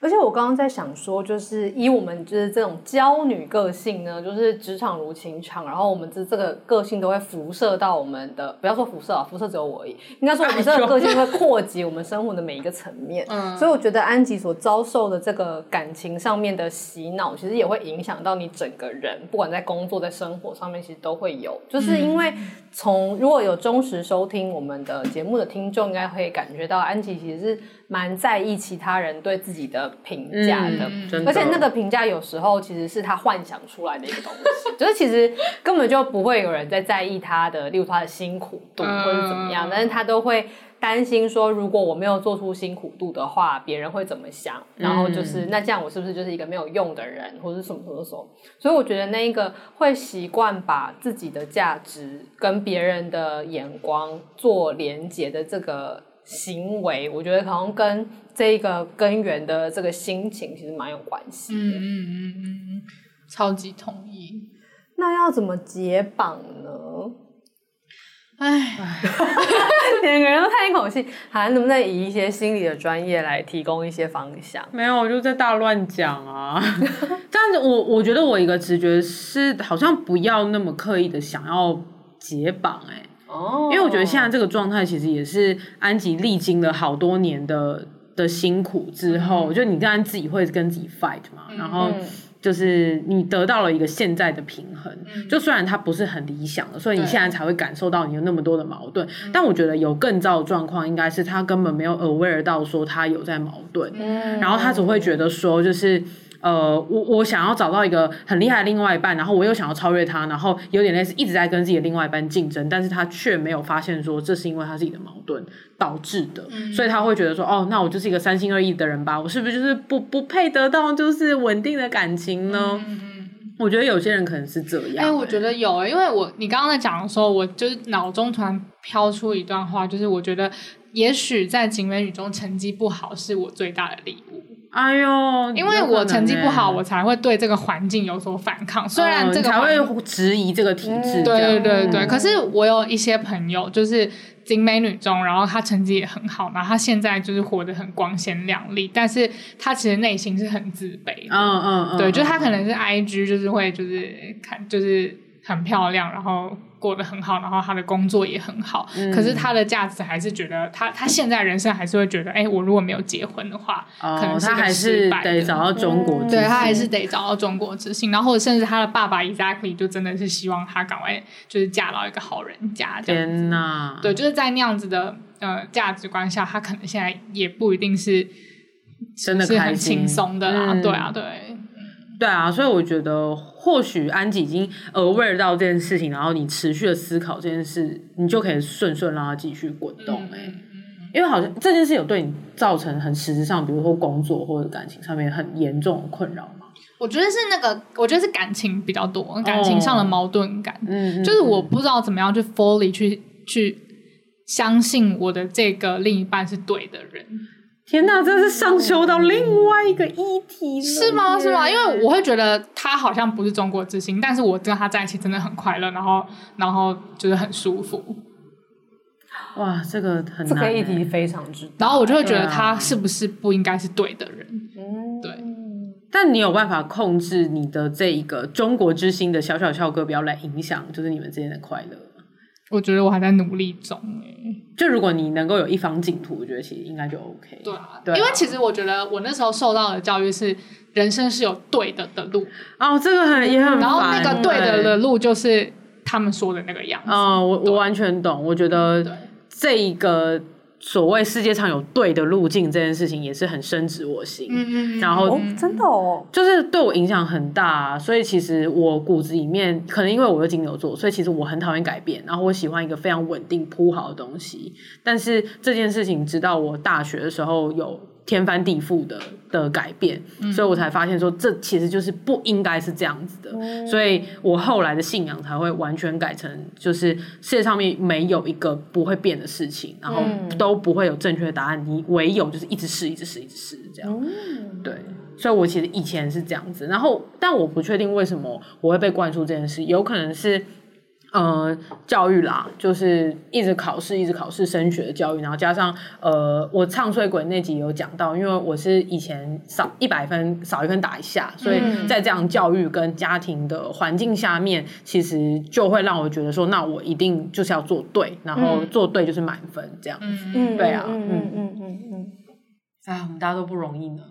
Speaker 3: 而且我刚刚在想说，就是以我们就是这种娇女个性呢，就是职场如情场，然后我们这这个个性都会辐射到我们的，不要说辐射啊，辐射只有我而已，应该说我们这个个性会扩及我们生活的每一个层面。嗯，所以我觉得安吉所遭受的这个感情上面的洗脑，其实也会影响到你整个人，不管在工作在生活上面，其实都会有。就是因为从如果有忠实收听我们的节目的听众，应该会感觉到安吉其实是蛮在意其他人对自己的评价的，
Speaker 2: 嗯、
Speaker 3: 而且那个评价有时候其实是他幻想出来的一个东西，就是其实根本就不会有人在在意他的，例如他的辛苦度或者怎么样，嗯、但是他都会担心说，如果我没有做出辛苦度的话，别人会怎么想？然后就是、嗯、那这样我是不是就是一个没有用的人，或者什么什么什么？所以我觉得那一个会习惯把自己的价值跟别人的眼光做连结的这个。行为，我觉得可能跟这个根源的这个心情其实蛮有关系的。
Speaker 4: 嗯嗯嗯嗯，超级同意。
Speaker 3: 那要怎么解绑呢？
Speaker 4: 哎，
Speaker 3: 两个人都叹一口气，还能不能以一些心理的专业来提供一些方向？
Speaker 2: 没有，我就在大乱讲啊。但是我我觉得我一个直觉是，好像不要那么刻意的想要解绑、欸，哎。哦，因为我觉得现在这个状态其实也是安吉历经了好多年的的辛苦之后，嗯、就你当然自己会跟自己 fight 嘛，嗯、然后就是你得到了一个现在的平衡，嗯、就虽然它不是很理想的，所以你现在才会感受到你有那么多的矛盾，嗯、但我觉得有更糟的状况应该是他根本没有 aware 到说他有在矛盾，嗯、然后他只会觉得说就是。呃，我我想要找到一个很厉害的另外一半，然后我又想要超越他，然后有点类似一直在跟自己的另外一半竞争，但是他却没有发现说这是因为他自己的矛盾导致的，嗯、所以他会觉得说，哦，那我就是一个三心二意的人吧，我是不是就是不不配得到就是稳定的感情呢？我觉得有些人可能是这样、欸。哎、
Speaker 4: 欸，我觉得有、欸，因为我你刚刚在讲的时候，我就是脑中突然飘出一段话，就是我觉得也许在警美女中成绩不好是我最大的礼物。
Speaker 2: 哎呦，
Speaker 4: 因为我成绩不好，我才会对这个环境有所反抗。虽然这个
Speaker 2: 才会质疑这个体制。
Speaker 4: 对对对对，可是我有一些朋友，就是景美女中，然后她成绩也很好，然后她现在就是活得很光鲜亮丽，但是她其实内心是很自卑。嗯嗯嗯，对，就她可能是 IG，就是会就是看就是很漂亮，然后。过得很好，然后他的工作也很好，嗯、可是他的价值还是觉得他他现在人生还是会觉得，哎，我如果没有结婚的话，哦、可能是
Speaker 2: 他还是得找到中国之，
Speaker 4: 对他还是得找到中国之幸，然后甚至他的爸爸 exactly 就真的是希望他赶快就是嫁到一个好人家这样子，天哪，对，就是在那样子的呃价值观下，他可能现在也不一定是
Speaker 2: 真的是很
Speaker 4: 轻松的啦，嗯、对啊，对。
Speaker 2: 对啊，所以我觉得或许安吉已经 aware 到这件事情，然后你持续的思考这件事，你就可以顺顺让它继续滚动哎、欸，嗯、因为好像这件事有对你造成很实质上，比如说工作或者感情上面很严重的困扰吗？
Speaker 4: 我觉得是那个，我觉得是感情比较多，感情上的矛盾感，嗯，就是我不知道怎么样去 fully 去去相信我的这个另一半是对的人。
Speaker 2: 天呐，这是上修到另外一个议题了，
Speaker 4: 是吗？是吗？因为我会觉得他好像不是中国之星，但是我跟他在一起真的很快乐，然后然后就是很舒服。
Speaker 2: 哇，这个很难，
Speaker 3: 这个议题非常之。
Speaker 4: 然后我就会觉得他是不是不应该是对的人？嗯，对。
Speaker 2: 但你有办法控制你的这一个中国之星的小小校歌，不要来影响，就是你们之间的快乐。
Speaker 4: 我觉得我还在努力中诶，
Speaker 2: 就如果你能够有一方净土，我觉得其实应该就 OK。
Speaker 4: 对啊，对啊，因为其实我觉得我那时候受到的教育是，人生是有对的的路。
Speaker 2: 哦，这个很也很烦。
Speaker 4: 然后那个对的的路就是他们说的那个样子。
Speaker 2: 嗯，我我完全懂。我觉得这一个。所谓世界上有对的路径这件事情也是很深植我心，嗯嗯，然后、
Speaker 3: 哦、真的哦，
Speaker 2: 就是对我影响很大，啊，所以其实我骨子里面可能因为我是金牛座，所以其实我很讨厌改变，然后我喜欢一个非常稳定铺好的东西。但是这件事情直到我大学的时候有天翻地覆的的改变，嗯、所以我才发现说这其实就是不应该是这样子的，嗯、所以我后来的信仰才会完全改成就是世界上面没有一个不会变的事情，然后都不会有正确的答案，你唯有就是一直试，一直试，一直试这样，嗯、对，所以我其实以前是这样子，然后但我不确定为什么我会被灌输这件事，有可能是。呃，教育啦，就是一直考试，一直考试，升学的教育，然后加上呃，我唱衰鬼那集有讲到，因为我是以前少一百分，少一分打一下，所以在这样教育跟家庭的环境下面，其实就会让我觉得说，那我一定就是要做对，然后做对就是满分这样子，嗯，对啊，嗯嗯嗯嗯嗯，哎，我们大家都不容易呢。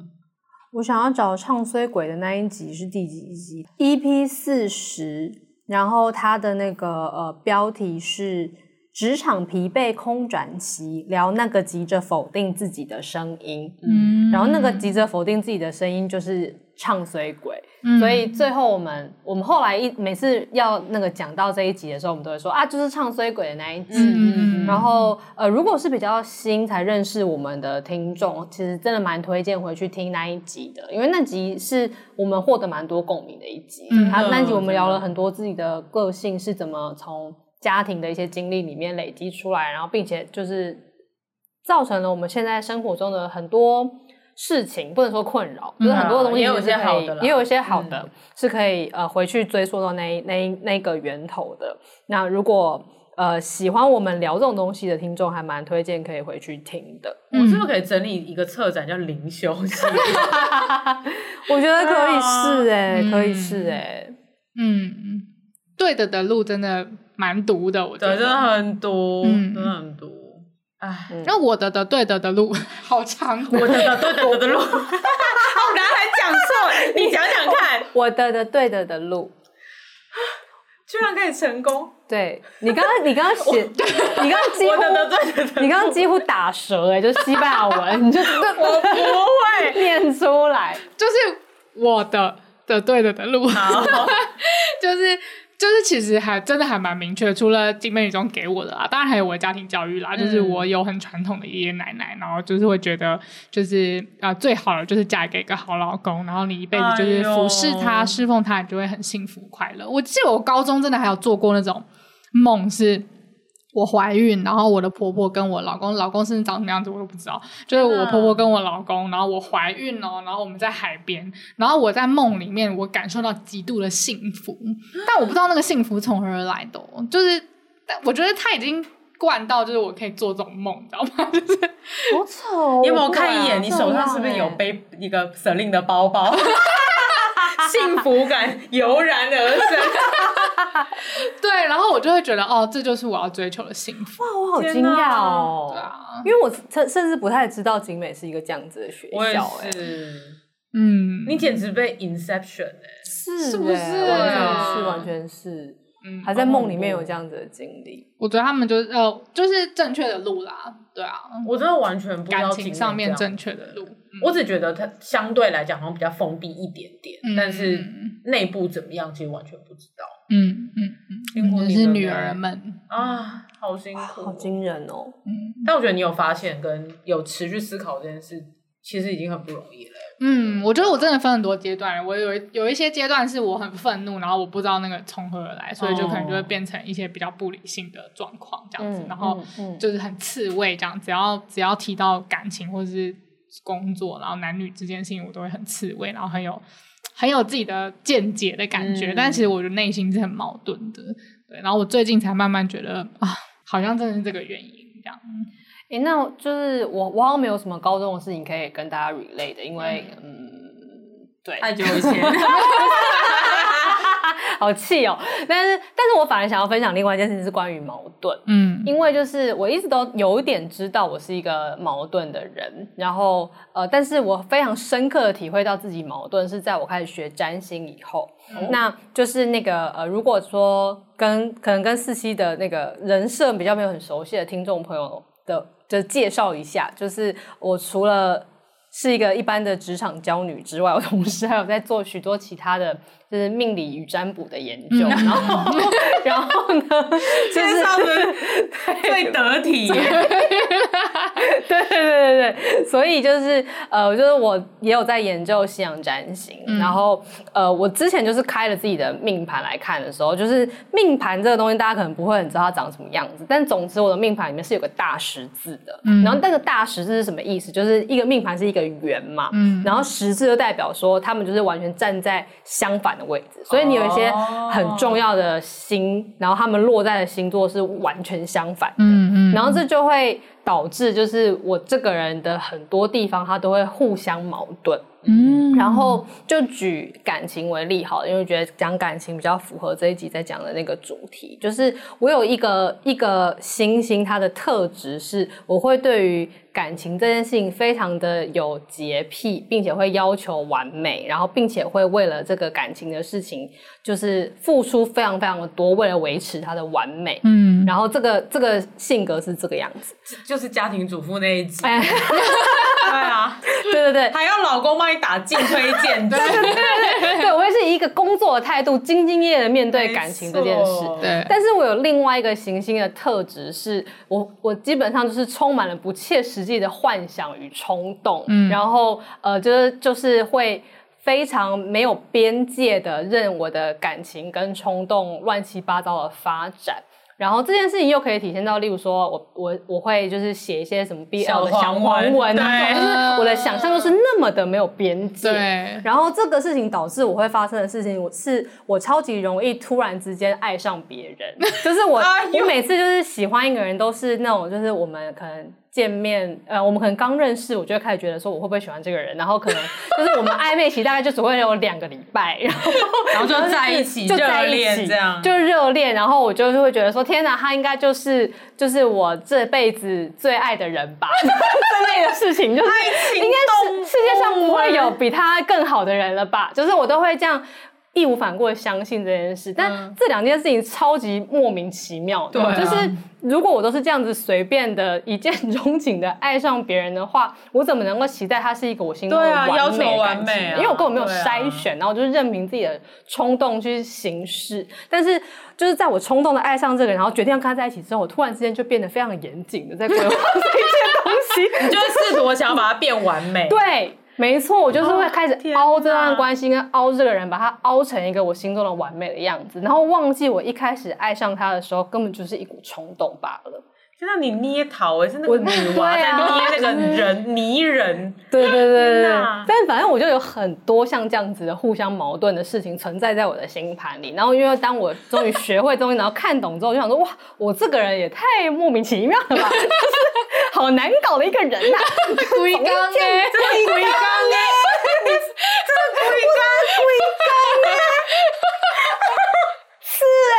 Speaker 3: 我想要找唱衰鬼的那一集是第几集？EP 四十。然后他的那个呃标题是职场疲惫空转期，聊那个急着否定自己的声音。嗯，然后那个急着否定自己的声音就是唱衰鬼。嗯，所以最后我们我们后来一每次要那个讲到这一集的时候，我们都会说啊，就是唱衰鬼的那一集。嗯，然后呃，如果是比较新才认识我们的听众，其实真的蛮推荐回去听那一集的，因为那集是我们获得蛮多共鸣的一集。嗯，他那集我们聊了很多自己的个性是怎么从家庭的一些经历里面累积出来，然后并且就是造成了我们现在生活中的很多。事情不能说困扰，就是很多东西也有一些好的，也有一些好的是可以呃回去追溯到那那那个源头的。那如果呃喜欢我们聊这种东西的听众，还蛮推荐可以回去听的。
Speaker 2: 我是不是可以整理一个策展叫灵修系列？
Speaker 3: 我觉得可以试哎，可以试哎。
Speaker 4: 嗯，对的的路真的蛮毒的，我觉得
Speaker 2: 真的很毒，真的很毒。
Speaker 4: 哎，那我的的对的的路。好长，
Speaker 2: 我的的对的 的路，我刚才讲错，你讲讲看，
Speaker 3: 我的的对的的路，
Speaker 2: 居然可以成功。
Speaker 3: 对，你刚刚你刚刚写，你刚刚几乎你刚刚几乎打折哎，就是西班牙文，你就
Speaker 2: 我不会。
Speaker 3: 念出来，
Speaker 4: 就是我的的对的的路，就是。就是其实还真的还蛮明确，除了金美女中给我的啦，当然还有我的家庭教育啦。嗯、就是我有很传统的爷爷奶奶，然后就是会觉得，就是啊、呃，最好的就是嫁给一个好老公，然后你一辈子就是服侍他、侍、奉他，你就会很幸福快乐。我记得我高中真的还有做过那种梦是。我怀孕，然后我的婆婆跟我老公，老公甚至长什么样子我都不知道。就是我婆婆跟我老公，然后我怀孕了，然后我们在海边，然后我在梦里面，我感受到极度的幸福，但我不知道那个幸福从何而来的，就是，但我觉得他已经惯到，就是我可以做这种梦，你知道吗？就是
Speaker 3: 好丑，
Speaker 2: 你有没有看一眼？你手上是不是有背一个 Celine 的包包？幸福感油然而生。
Speaker 4: 对，然后我就会觉得，哦，这就是我要追求的幸福。
Speaker 3: 哇，我好惊讶哦！对啊，因为我甚甚至不太知道景美是一个这样子的学校，哎，
Speaker 2: 嗯，你简直被 Inception 哎，
Speaker 3: 是是不是？完全是，完全是，嗯，还在梦里面有这样子的经历。
Speaker 4: 我觉得他们就是呃，就是正确的路啦，对啊，
Speaker 2: 我真的完全不知道
Speaker 4: 感情上面正确的路。
Speaker 2: 我只觉得它相对来讲好像比较封闭一点点，但是内部怎么样，其实完全不知道。
Speaker 4: 嗯嗯嗯，就是女儿们
Speaker 2: 啊，好辛苦，
Speaker 3: 好惊人哦。
Speaker 2: 嗯，但我觉得你有发现跟有持续思考这件事，其实已经很不容易了。
Speaker 4: 嗯，我觉得我真的分很多阶段，我有有一些阶段是我很愤怒，然后我不知道那个从何而来，所以就可能就会变成一些比较不理性的状况这样子，然后就是很刺猬这样，只要只要提到感情或者是工作，然后男女之间的事情，我都会很刺猬，然后很有。很有自己的见解的感觉，嗯、但其实我觉得内心是很矛盾的。对，然后我最近才慢慢觉得啊，好像真的是这个原因这样。
Speaker 3: 诶，那就是我我好像没有什么高中的事情可以跟大家 relate 的，因为嗯，嗯，对，
Speaker 2: 太久以前。
Speaker 3: 好气哦！但是，但是我反而想要分享另外一件事情，是关于矛盾。嗯，因为就是我一直都有一点知道我是一个矛盾的人，然后呃，但是我非常深刻的体会到自己矛盾是在我开始学占星以后。嗯、那就是那个呃，如果说跟可能跟四七的那个人设比较没有很熟悉的听众朋友的，就介绍一下，就是我除了。是一个一般的职场娇女之外，我同时还有在做许多其他的。就是命理与占卜的研究，嗯、然后，然后呢，就是
Speaker 2: 最得体，对
Speaker 3: 对对对对，所以就是呃，就是我也有在研究西洋占星，嗯、然后呃，我之前就是开了自己的命盘来看的时候，就是命盘这个东西，大家可能不会很知道它长什么样子，但总之我的命盘里面是有个大十字的，嗯、然后那个大十字是什么意思？就是一个命盘是一个圆嘛，嗯、然后十字就代表说他们就是完全站在相反的位置，所以你有一些很重要的星，oh. 然后他们落在的星座是完全相反的，嗯嗯，然后这就会导致就是我这个人的很多地方，他都会互相矛盾。嗯，然后就举感情为例好了，因为我觉得讲感情比较符合这一集在讲的那个主题。就是我有一个一个星星，它的特质是，我会对于感情这件事情非常的有洁癖，并且会要求完美，然后并且会为了这个感情的事情，就是付出非常非常的多，为了维持它的完美。嗯，然后这个这个性格是这个样子，
Speaker 2: 就是家庭主妇那一集。哎对啊，
Speaker 3: 对对对，
Speaker 2: 还要老公帮你打进推荐，对对
Speaker 3: 对对，我会是以一个工作的态度，兢兢业业的面对感情这件事。对，但是我有另外一个行星的特质，是我我基本上就是充满了不切实际的幻想与冲动，嗯，然后呃，就是就是会非常没有边界的任我的感情跟冲动乱七八糟的发展。然后这件事情又可以体现到，例如说我我我会就是写一些什么 BL 的小黄文啊，就是我的想象就是那么的没有边界。对。然后这个事情导致我会发生的事情，我是我超级容易突然之间爱上别人，就是我 我每次就是喜欢一个人都是那种就是我们可能。见面，呃，我们可能刚认识，我就会开始觉得说我会不会喜欢这个人，然后可能就是我们暧昧期大概就只会有两个礼拜，然后
Speaker 2: 然后就在一起，就在一起，这样
Speaker 3: 就热恋，然后我就是会觉得说天哪，他应该就是就是我这辈子最爱的人吧，这类的事情就是应该是世界上不会有比他更好的人了吧，就是我都会这样。义无反顾的相信这件事，但这两件事情超级莫名其妙的。对，就是如果我都是这样子随便的一见钟情的爱上别人的话，我怎么能够期待他是一个我心中的完美的感情？对啊，要求完美啊，因为我根本没有筛选，然后就是任凭自己的冲动去行事。但是就是在我冲动的爱上这个人，然后决定要跟他在一起之后，我突然之间就变得非常严谨的在规划这件东西，
Speaker 2: 你就会试图想要把它变完美。
Speaker 3: 对。没错，我就是会开始凹这段关系，跟凹这个人，把他凹成一个我心中的完美的样子，然后忘记我一开始爱上他的时候，根本就是一股冲动罢了。
Speaker 2: 就像你捏陶，哎，是那个女娃在捏那个人泥人。
Speaker 3: 对对对对对。但反正我就有很多像这样子的互相矛盾的事情存在在我的星盘里。然后因为当我终于学会东西，然后看懂之后，就想说哇，我这个人也太莫名其妙了吧，就是好难搞的一个人呐。
Speaker 2: 龟缸哎，真的龟缸哎，这是龟缸 龟缸哎，
Speaker 3: 是哎。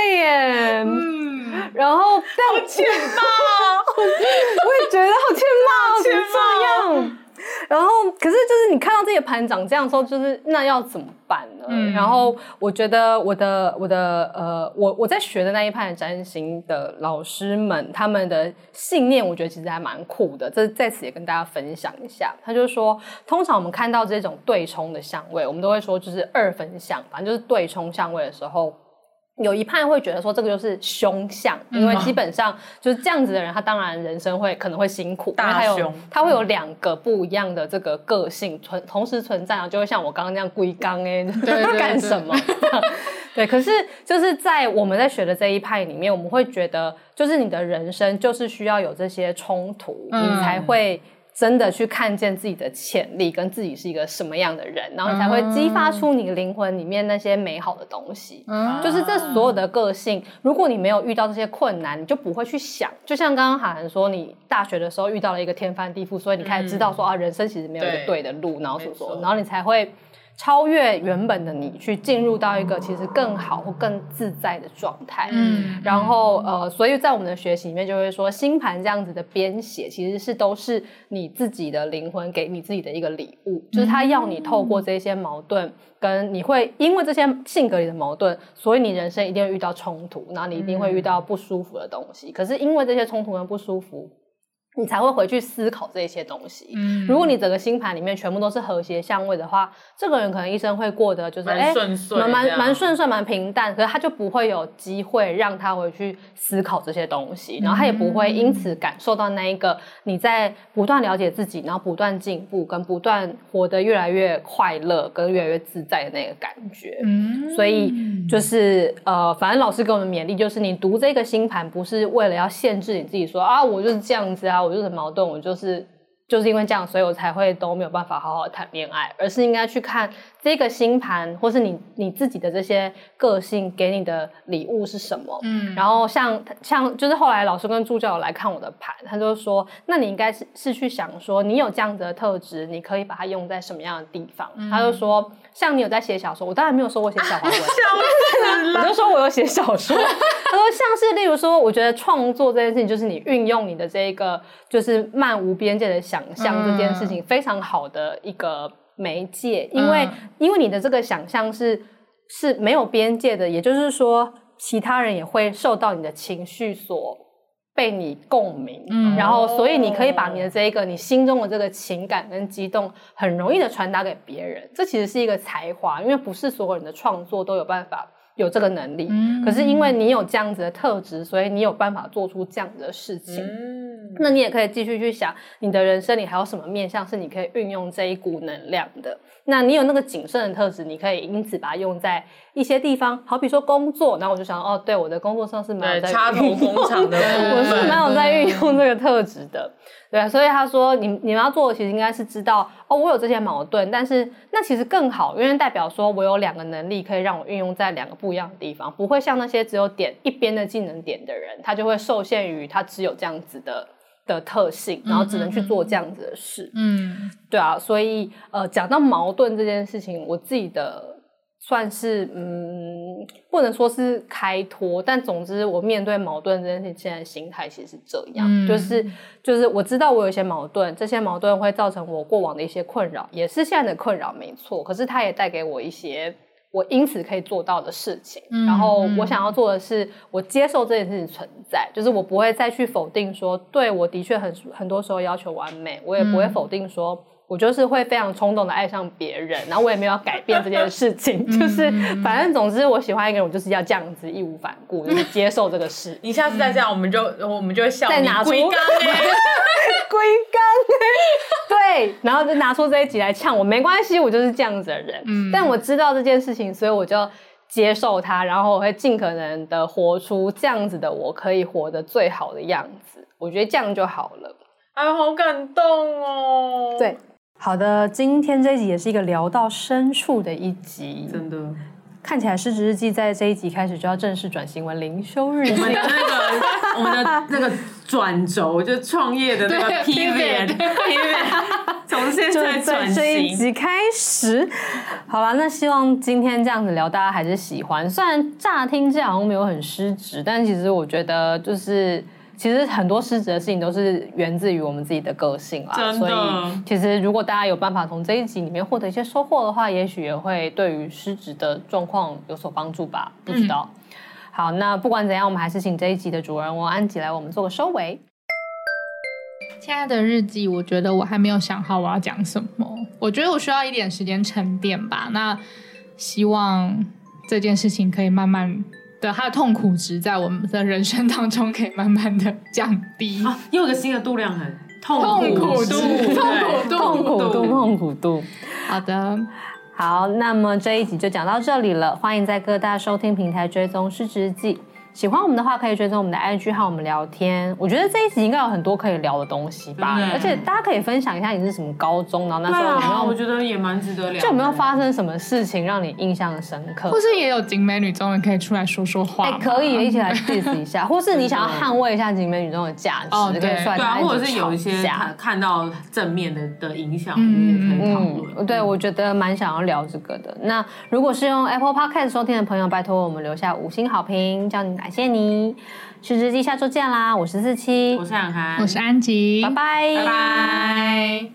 Speaker 3: 对耶，嗯，然后
Speaker 2: 好欠骂，
Speaker 3: 我也觉得好欠骂，好欠骂这样。然后，可是就是你看到这些盘长这样说，就是那要怎么办呢？嗯、然后我觉得我的我的呃，我我在学的那一派占星的老师们，他们的信念，我觉得其实还蛮酷的。这在此也跟大家分享一下。他就是说，通常我们看到这种对冲的相位，我们都会说就是二分相，反正就是对冲相位的时候。有一派会觉得说这个就是凶相，因为基本上就是这样子的人，他当然人生会可能会辛苦，大凶，因为他有他会有两个不一样的这个个性存同时存在啊，就会像我刚刚那样龟缸哎，要 干什么？对，可是就是在我们在学的这一派里面，我们会觉得，就是你的人生就是需要有这些冲突，嗯、你才会。真的去看见自己的潜力，跟自己是一个什么样的人，然后你才会激发出你灵魂里面那些美好的东西。嗯，就是这所有的个性，如果你没有遇到这些困难，你就不会去想。就像刚刚海涵说，你大学的时候遇到了一个天翻地覆，所以你开始知道说、嗯、啊，人生其实没有一个对的路，然后所说，然后你才会。超越原本的你，去进入到一个其实更好或更自在的状态。嗯，然后呃，所以在我们的学习里面，就会说星盘这样子的编写，其实是都是你自己的灵魂给你自己的一个礼物，就是他要你透过这些矛盾，跟你会因为这些性格里的矛盾，所以你人生一定会遇到冲突，然后你一定会遇到不舒服的东西。可是因为这些冲突跟不舒服。你才会回去思考这些东西。嗯，如果你整个星盘里面全部都是和谐相位的话，这个人可能一生会过得就是哎，
Speaker 2: 蛮
Speaker 3: 蛮蛮顺顺，蛮平淡。可是他就不会有机会让他回去思考这些东西，然后他也不会因此感受到那一个你在不断了解自己，然后不断进步，跟不断活得越来越快乐，跟越来越自在的那个感觉。嗯，所以就是呃，反正老师给我们勉励，就是你读这个星盘不是为了要限制你自己，说啊，我就是这样子啊。我就是矛盾，我就是就是因为这样，所以我才会都没有办法好好谈恋爱，而是应该去看。这个星盘，或是你你自己的这些个性给你的礼物是什么？嗯，然后像像就是后来老师跟助教来看我的盘，他就说，那你应该是是去想说，你有这样子的特质，你可以把它用在什么样的地方？嗯、他就说，像你有在写小说，我当然没有说我写小黄文，我就说我有写小说。他说像是例如说，我觉得创作这件事情，就是你运用你的这一个就是漫无边界的想象这件事情，非常好的一个。媒介，因为、嗯、因为你的这个想象是是没有边界的，也就是说，其他人也会受到你的情绪所被你共鸣，嗯、然后所以你可以把你的这一个你心中的这个情感跟激动，很容易的传达给别人。这其实是一个才华，因为不是所有人的创作都有办法有这个能力。嗯、可是因为你有这样子的特质，所以你有办法做出这样子的事情。嗯那你也可以继续去想，你的人生里还有什么面向是你可以运用这一股能量的？那你有那个谨慎的特质，你可以因此把它用在一些地方，好比说工作。然后我就想，哦，对，我的工作上是蛮有在
Speaker 2: 插头工厂的，
Speaker 3: 我是蛮有在运用这个特质的。对啊，所以他说，你你们要做的其实应该是知道，哦，我有这些矛盾，但是那其实更好，因为代表说我有两个能力可以让我运用在两个不一样的地方，不会像那些只有点一边的技能点的人，他就会受限于他只有这样子的。的特性，然后只能去做这样子的事。嗯，对啊，所以呃，讲到矛盾这件事情，我自己的算是嗯，不能说是开脱，但总之我面对矛盾这件事情，现在心态其实是这样，嗯、就是就是我知道我有一些矛盾，这些矛盾会造成我过往的一些困扰，也是现在的困扰，没错。可是它也带给我一些。我因此可以做到的事情，嗯、然后我想要做的是，我接受这件事情存在，嗯、就是我不会再去否定说，对，我的确很很多时候要求完美，我也不会否定说，嗯、我就是会非常冲动的爱上别人，然后我也没有要改变这件事情，嗯、就是反正总之我喜欢一个人，我就是要这样子义无反顾，就是接受这个事。
Speaker 2: 你下次再这样，我们就我们就会笑你。
Speaker 3: 再拿出龟缸，对，然后就拿出这一集来呛我，没关系，我就是这样子的人。嗯，但我知道这件事情，所以我就接受它，然后我会尽可能的活出这样子的我可以活得最好的样子。我觉得这样就好了。
Speaker 2: 哎，好感动哦。
Speaker 3: 对，好的，今天这一集也是一个聊到深处的一集，
Speaker 2: 真的。
Speaker 3: 看起来失职日记在这一集开始就要正式转型为灵修日记。
Speaker 2: 我们的那个，我们的那个转轴，就是创业的那个 pivot，pivot，从现在转型。这一
Speaker 3: 集开始，好了，那希望今天这样子聊，大家还是喜欢。虽然乍听这样好像没有很失职，但其实我觉得就是。其实很多失职的事情都是源自于我们自己的个性啦，所以其实如果大家有办法从这一集里面获得一些收获的话，也许也会对于失职的状况有所帮助吧，不知道。嗯、好，那不管怎样，我们还是请这一集的主人翁安吉来我们做个收尾。
Speaker 4: 亲爱的日记，我觉得我还没有想好我要讲什么，我觉得我需要一点时间沉淀吧。那希望这件事情可以慢慢。对，他的痛苦值在我们的人生当中可以慢慢的降低。
Speaker 2: 啊，又有个新的度量衡，痛苦度，
Speaker 3: 痛苦度，痛苦度，痛苦度。
Speaker 4: 好的，
Speaker 3: 好，那么这一集就讲到这里了。欢迎在各大收听平台追踪失职记。喜欢我们的话，可以追踪我们的 IG 和我们聊天。我觉得这一集应该有很多可以聊的东西吧，而且大家可以分享一下你是什么高中，然后那时候有没有？
Speaker 2: 啊、我觉得也蛮值得聊。
Speaker 3: 就有没有发生什么事情让你印象深刻？
Speaker 4: 或是也有景美女中人可以出来说说话？哎、
Speaker 3: 欸，可以一起来 diss 一下，或是你想要捍卫一下景美女中的价值，哦、对，对啊，
Speaker 2: 或者是有一些看看到正面的的影响，嗯，可以讨论。
Speaker 3: 嗯，对，我觉得蛮想要聊这个的。那如果是用 Apple Podcast 收听的朋友，拜托我们留下五星好评，叫你感谢你。失职日记下周见啦！我是四七，
Speaker 2: 我是涵涵，
Speaker 4: 我是安吉，
Speaker 3: 拜拜，
Speaker 2: 拜拜。